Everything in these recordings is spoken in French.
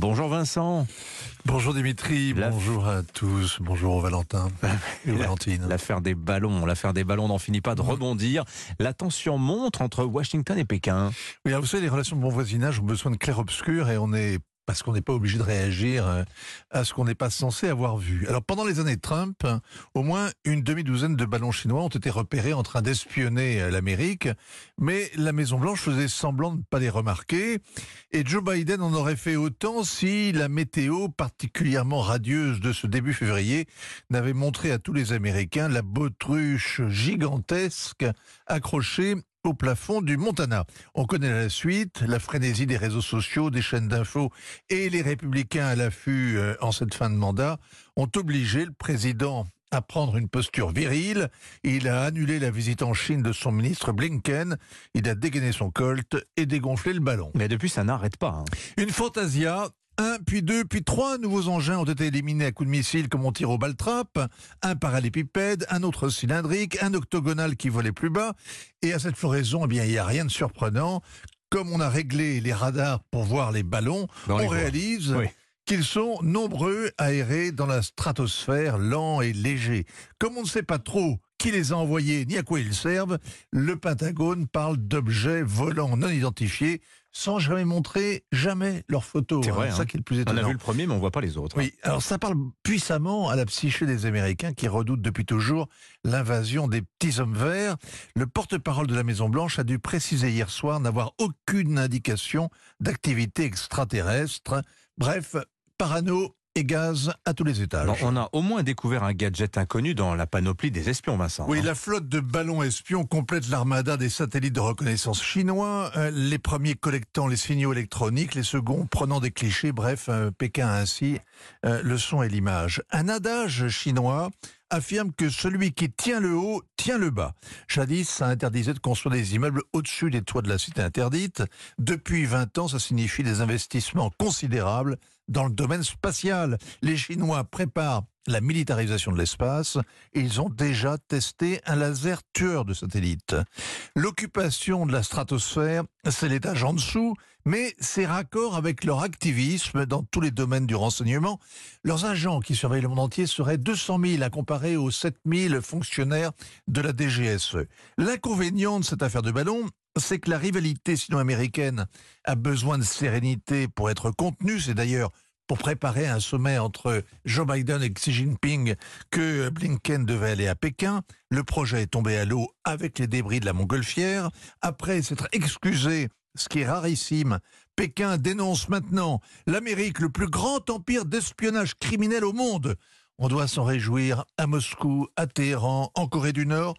Bonjour Vincent. Bonjour Dimitri, La- bonjour à tous, bonjour au Valentin et aux Valentines. L'affaire des ballons, l'affaire des ballons n'en finit pas de rebondir. La tension monte entre Washington et Pékin. Oui, alors vous savez, les relations de bon voisinage ont besoin de clair-obscur et on est parce qu'on n'est pas obligé de réagir euh, à ce qu'on n'est pas censé avoir vu. Alors pendant les années Trump, au moins une demi-douzaine de ballons chinois ont été repérés en train d'espionner euh, l'Amérique, mais la Maison-Blanche faisait semblant de ne pas les remarquer, et Joe Biden en aurait fait autant si la météo particulièrement radieuse de ce début février n'avait montré à tous les Américains la bautruche gigantesque accrochée au plafond du Montana. On connaît la suite, la frénésie des réseaux sociaux, des chaînes d'infos et les républicains à l'affût euh, en cette fin de mandat ont obligé le président à prendre une posture virile. Il a annulé la visite en Chine de son ministre Blinken. Il a dégainé son colt et dégonflé le ballon. Mais depuis, ça n'arrête pas. hein. Une Fantasia. Un, puis deux, puis trois nouveaux engins ont été éliminés à coups de missile comme on tire au baltrap. Un parallépipède, un autre cylindrique, un octogonal qui volait plus bas. Et à cette floraison, eh bien, il n'y a rien de surprenant. Comme on a réglé les radars pour voir les ballons, Dans on réalise Oui. qu'ils sont nombreux à errer dans la stratosphère, lents et légers. Comme on ne sait pas trop qui les a envoyés ni à quoi ils servent, le Pentagone parle d'objets volants non identifiés sans jamais montrer jamais leurs photos. C'est vrai, C'est hein. ça qui est le plus On étonnant. a vu le premier, mais on voit pas les autres. Oui, alors ça parle puissamment à la psyché des Américains qui redoutent depuis toujours l'invasion des petits hommes verts. Le porte-parole de la Maison-Blanche a dû préciser hier soir n'avoir aucune indication d'activité extraterrestre. Bref, parano et gaz à tous les étages. Bon, on a au moins découvert un gadget inconnu dans la panoplie des espions, Vincent. Oui, hein. la flotte de ballons espions complète l'armada des satellites de reconnaissance chinois, euh, les premiers collectant les signaux électroniques, les seconds prenant des clichés, bref, euh, Pékin a ainsi euh, le son et l'image. Un adage chinois affirme que celui qui tient le haut tient le bas. Jadis, ça interdisait de construire des immeubles au-dessus des toits de la cité interdite. Depuis 20 ans, ça signifie des investissements considérables dans le domaine spatial. Les Chinois préparent la militarisation de l'espace et ils ont déjà testé un laser tueur de satellites. L'occupation de la stratosphère, c'est l'étage en dessous, mais c'est raccord avec leur activisme dans tous les domaines du renseignement. Leurs agents qui surveillent le monde entier seraient 200 000 à comparer aux 7 000 fonctionnaires de la DGSE. L'inconvénient de cette affaire de ballon, c'est que la rivalité sino-américaine a besoin de sérénité pour être contenue. C'est d'ailleurs pour préparer un sommet entre Joe Biden et Xi Jinping que Blinken devait aller à Pékin. Le projet est tombé à l'eau avec les débris de la montgolfière. Après s'être excusé, ce qui est rarissime, Pékin dénonce maintenant l'Amérique, le plus grand empire d'espionnage criminel au monde. On doit s'en réjouir à Moscou, à Téhéran, en Corée du Nord.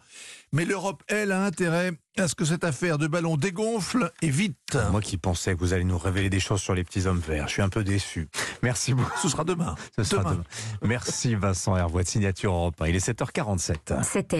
Mais l'Europe, elle, a intérêt à ce que cette affaire de ballon dégonfle et vite. Moi qui pensais que vous allez nous révéler des choses sur les petits hommes verts, je suis un peu déçu. Merci beaucoup. Ce sera demain. Ce sera Demain. demain. Merci Vincent Hervois de Signature Europe. 1. Il est 7h47. C'était